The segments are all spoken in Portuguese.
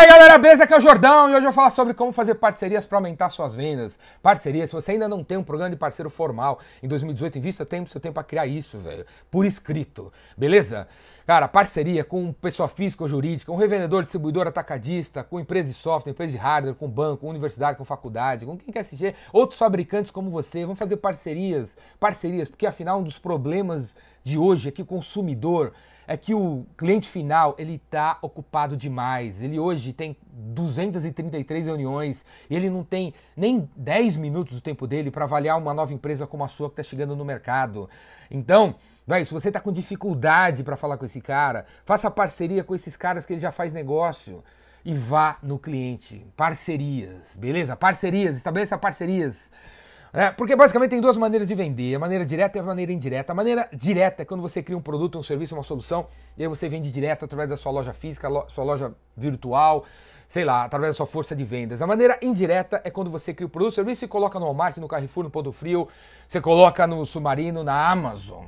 aí galera, beleza? Aqui é o Jordão e hoje eu vou falar sobre como fazer parcerias para aumentar suas vendas. Parcerias, se você ainda não tem um programa de parceiro formal em 2018, invista tempo, seu tempo para criar isso, velho, por escrito, beleza? Cara, parceria com pessoa física ou jurídica, um revendedor, distribuidor, atacadista, com empresa de software, empresa de hardware, com banco, com universidade, com faculdade, com quem quer se outros fabricantes como você, vão fazer parcerias, parcerias, porque afinal um dos problemas de hoje é que o consumidor é que o cliente final ele está ocupado demais. Ele hoje tem 233 reuniões e ele não tem nem 10 minutos do tempo dele para avaliar uma nova empresa como a sua que está chegando no mercado. Então, Véi, se você está com dificuldade para falar com esse cara, faça parceria com esses caras que ele já faz negócio e vá no cliente. Parcerias, beleza? Parcerias, estabeleça parcerias. É, porque basicamente tem duas maneiras de vender, a maneira direta e a maneira indireta. A maneira direta é quando você cria um produto, um serviço, uma solução, e aí você vende direto através da sua loja física, sua loja virtual, sei lá, através da sua força de vendas. A maneira indireta é quando você cria o produto, o serviço e coloca no Walmart, no Carrefour, no Ponto Frio, você coloca no Submarino, na Amazon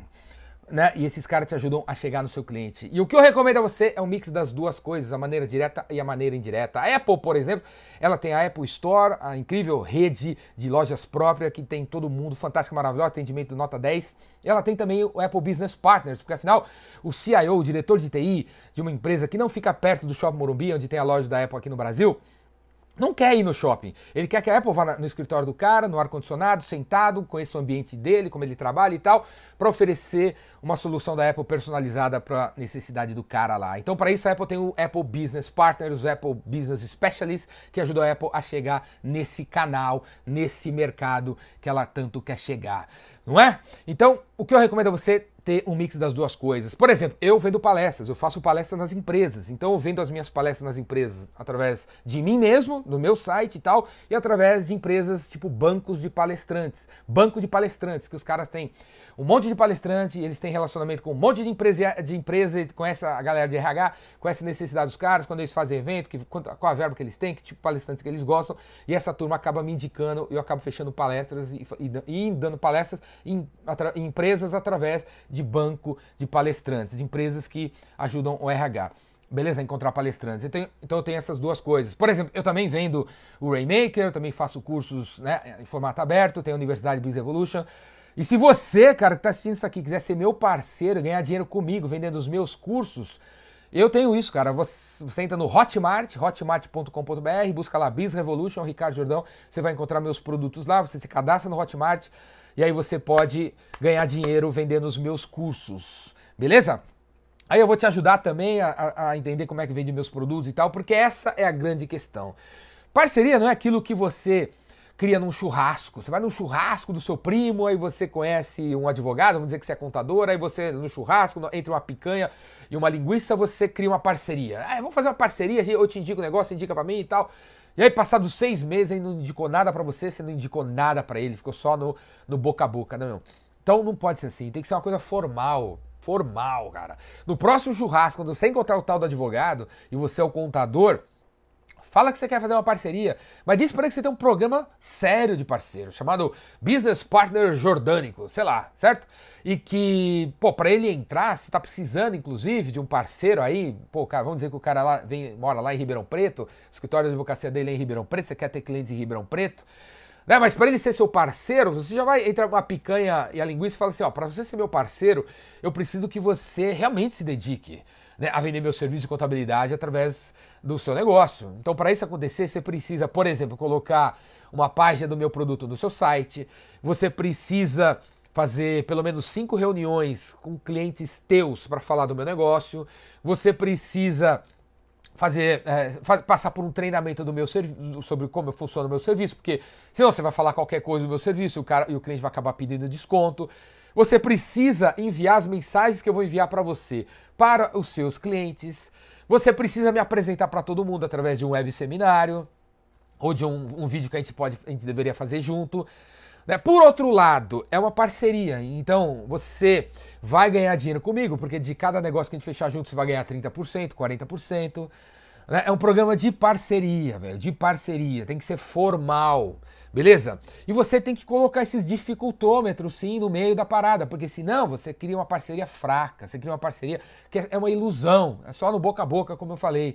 né? E esses caras te ajudam a chegar no seu cliente. E o que eu recomendo a você é um mix das duas coisas, a maneira direta e a maneira indireta. A Apple, por exemplo, ela tem a Apple Store, a incrível rede de lojas própria que tem todo mundo, fantástico, maravilhoso, atendimento nota 10. Ela tem também o Apple Business Partners, porque afinal, o CIO, o diretor de TI de uma empresa que não fica perto do Shopping Morumbi, onde tem a loja da Apple aqui no Brasil, não quer ir no shopping. Ele quer que a Apple vá no escritório do cara, no ar-condicionado, sentado, conheça o ambiente dele, como ele trabalha e tal, para oferecer uma solução da Apple personalizada para a necessidade do cara lá. Então, para isso, a Apple tem o Apple Business Partners, o Apple Business Specialist, que ajuda a Apple a chegar nesse canal, nesse mercado que ela tanto quer chegar. Não é? Então, o que eu recomendo a você ter um mix das duas coisas. Por exemplo, eu vendo palestras, eu faço palestras nas empresas, então eu vendo as minhas palestras nas empresas através de mim mesmo, no meu site e tal, e através de empresas tipo bancos de palestrantes, banco de palestrantes, que os caras têm um monte de palestrante, eles têm relacionamento com um monte de empresa, de empresa conhece a galera de RH, conhece a necessidade dos caras, quando eles fazem evento, que, qual a verba que eles têm, que tipo de palestrantes que eles gostam, e essa turma acaba me indicando, eu acabo fechando palestras e, e, e dando palestras em, em empresas através de banco de palestrantes, de empresas que ajudam o RH. Beleza? Encontrar palestrantes. Então, então eu tenho essas duas coisas. Por exemplo, eu também vendo o Rainmaker, também faço cursos né, em formato aberto, tenho a Universidade Biz Evolution. E se você, cara, que está assistindo isso aqui, quiser ser meu parceiro, ganhar dinheiro comigo, vendendo os meus cursos, eu tenho isso, cara. Você, você entra no Hotmart, hotmart.com.br, busca lá Biz Revolution, Ricardo Jordão, você vai encontrar meus produtos lá, você se cadastra no Hotmart e aí você pode ganhar dinheiro vendendo os meus cursos, beleza? Aí eu vou te ajudar também a, a entender como é que vende meus produtos e tal, porque essa é a grande questão. Parceria não é aquilo que você cria num churrasco. Você vai num churrasco do seu primo, aí você conhece um advogado, vamos dizer que você é contador, aí você no churrasco, entre uma picanha e uma linguiça, você cria uma parceria. Ah, vamos fazer uma parceria, eu te indico o negócio, indica para mim e tal. E aí, passados seis meses, ele não indicou nada para você, você não indicou nada para ele, ficou só no, no boca a boca, não, meu. Então não pode ser assim, tem que ser uma coisa formal. Formal, cara. No próximo churrasco, quando você encontrar o tal do advogado e você é o contador, Fala que você quer fazer uma parceria, mas diz para ele que você tem um programa sério de parceiro, chamado Business Partner Jordânico, sei lá, certo? E que, pô, para ele entrar, você tá precisando, inclusive, de um parceiro aí, pô, cara, vamos dizer que o cara lá vem, mora lá em Ribeirão Preto, o escritório de advocacia dele é em Ribeirão Preto, você quer ter clientes em Ribeirão Preto, né? Mas para ele ser seu parceiro, você já vai entrar uma picanha e a linguiça e fala assim, ó, para você ser meu parceiro, eu preciso que você realmente se dedique né, a vender meu serviço de contabilidade através do seu negócio. Então, para isso acontecer, você precisa, por exemplo, colocar uma página do meu produto no seu site, você precisa fazer pelo menos cinco reuniões com clientes teus para falar do meu negócio, você precisa fazer é, passar por um treinamento do meu sobre como funciona o meu serviço, porque senão você vai falar qualquer coisa do meu serviço o cara, e o cliente vai acabar pedindo desconto. Você precisa enviar as mensagens que eu vou enviar para você para os seus clientes. Você precisa me apresentar para todo mundo através de um web seminário ou de um, um, vídeo que a gente pode, a gente deveria fazer junto. Né? Por outro lado, é uma parceria. Então, você vai ganhar dinheiro comigo, porque de cada negócio que a gente fechar junto, você vai ganhar 30%, 40%. Né? É um programa de parceria, velho, de parceria. Tem que ser formal. Beleza? E você tem que colocar esses dificultômetros sim no meio da parada, porque senão você cria uma parceria fraca, você cria uma parceria que é uma ilusão, é só no boca a boca, como eu falei.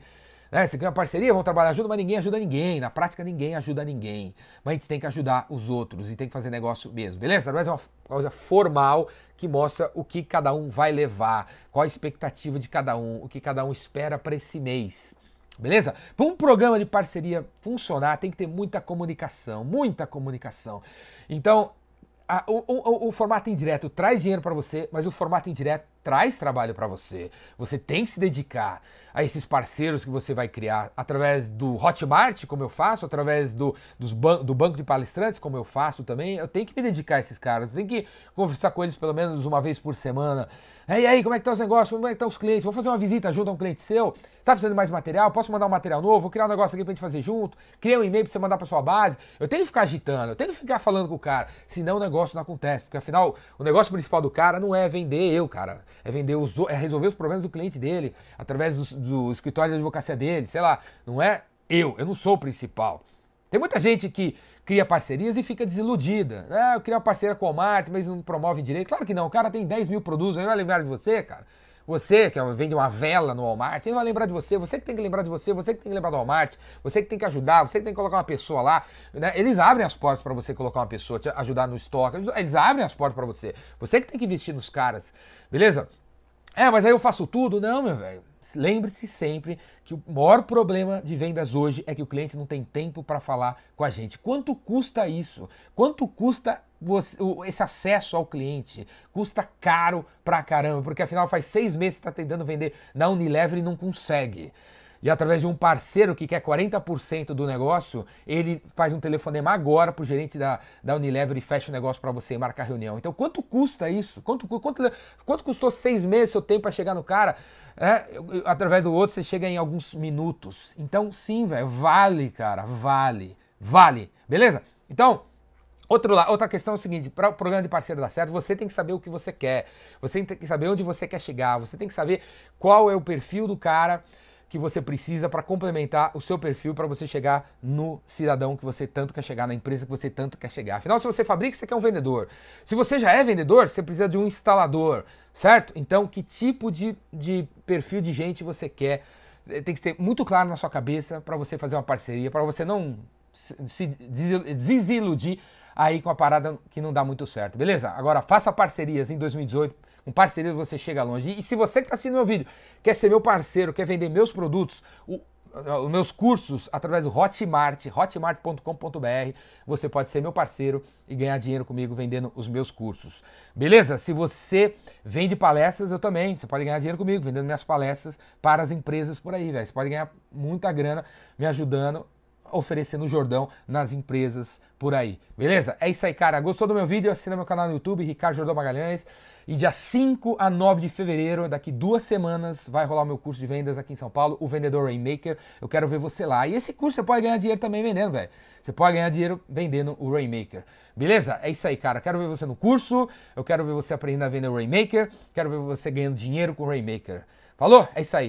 Né? Você quer uma parceria, vão trabalhar junto, mas ninguém ajuda ninguém. Na prática, ninguém ajuda ninguém. Mas a gente tem que ajudar os outros e tem que fazer negócio mesmo, beleza? Através é uma coisa formal que mostra o que cada um vai levar, qual a expectativa de cada um, o que cada um espera para esse mês. Beleza? Para um programa de parceria funcionar, tem que ter muita comunicação, muita comunicação. Então, a, o, o, o, formato indireto traz dinheiro para você, mas o formato indireto traz trabalho para você. Você tem que se dedicar a esses parceiros que você vai criar através do Hotmart, como eu faço, através do, ban do banco de palestrantes, como eu faço também. Eu tenho que me dedicar a esses caras, tenho que conversar com eles pelo menos uma vez por semana. E aí, como é que tá os negócios? Como é que tá os clientes? Vou fazer uma visita junto a um cliente seu. Tá precisando de mais material? Posso mandar um material novo? Vou criar um negócio aqui pra gente fazer junto. Criar um e-mail pra você mandar pra sua base. Eu tenho que ficar agitando, eu tenho que ficar falando com o cara. Senão o negócio não acontece. Porque afinal, o negócio principal do cara não é vender eu, cara. É vender os é resolver os problemas do cliente dele, através do, do escritório de advocacia dele, sei lá. Não é eu, eu não sou o principal. Tem muita gente que cria parcerias e fica desiludida. Ah, eu queria uma parceira com o Walmart, mas não promove direito. Claro que não, o cara tem 10 mil produtos, ele vai lembrar de você, cara. Você que vende uma vela no Walmart, ele vai lembrar de você, você que tem que lembrar de você, você que tem que lembrar do Walmart, você que tem que ajudar, você que tem que colocar uma pessoa lá. Né? Eles abrem as portas para você colocar uma pessoa, te ajudar no estoque, eles abrem as portas para você. Você que tem que investir nos caras, beleza? É, mas aí eu faço tudo? Não, meu velho. Lembre-se sempre que o maior problema de vendas hoje é que o cliente não tem tempo para falar com a gente. Quanto custa isso? Quanto custa esse acesso ao cliente? Custa caro pra caramba, porque afinal faz seis meses que está tentando vender na Unilever e não consegue e através de um parceiro que quer 40% do negócio, ele faz um telefonema agora para o gerente da, da Unilever e fecha o negócio para você e marcar reunião. Então, quanto custa isso? Quanto, quanto, quanto custou seis meses seu tempo para chegar no cara? É, através do outro, você chega em alguns minutos. Então, sim, velho, vale, cara, vale, vale. Beleza? Então, Outro, outra questão é o seguinte: para o programa de parceiro dar certo, você tem que saber o que você quer, você tem que saber onde você quer chegar, você tem que saber qual é o perfil do cara que você precisa para complementar o seu perfil para você chegar no cidadão que você tanto quer chegar, na empresa que você tanto quer chegar. Afinal, se você fabrica, você quer um vendedor. Se você já é vendedor, você precisa de um instalador, certo? Então, que tipo de, de perfil de gente você quer? Eh, tem que ter muito claro na sua cabeça para você fazer uma parceria, para você não se desiludir aí com a parada que não dá muito certo, beleza? Agora, faça parcerias em 2018 um parceiro você chega longe. E se você que está assistindo meu vídeo quer ser meu parceiro, quer vender meus produtos, o, os meus cursos através do Hotmart, hotmart.com.br, você pode ser meu parceiro e ganhar dinheiro comigo vendendo os meus cursos. Beleza? Se você vende palestras, eu também. Você pode ganhar dinheiro comigo vendendo minhas palestras para as empresas por aí, velho. Você pode ganhar muita grana me ajudando oferecendo o Jordão nas empresas por aí. Beleza? É isso aí, cara. Gostou do meu vídeo? Assina meu canal no YouTube, Ricardo Jordão Magalhães. E dia 5 a 9 de fevereiro, daqui duas semanas, vai rolar o meu curso de vendas aqui em São Paulo, o Vendedor Rainmaker. Eu quero ver você lá. E esse curso você pode ganhar dinheiro também vendendo, velho. Você pode ganhar dinheiro vendendo o Rainmaker. Beleza? É isso aí, cara. Quero ver você no curso, eu quero ver você aprendendo a vender o Rainmaker, quero ver você ganhando dinheiro com o Rainmaker. Falou? É isso aí.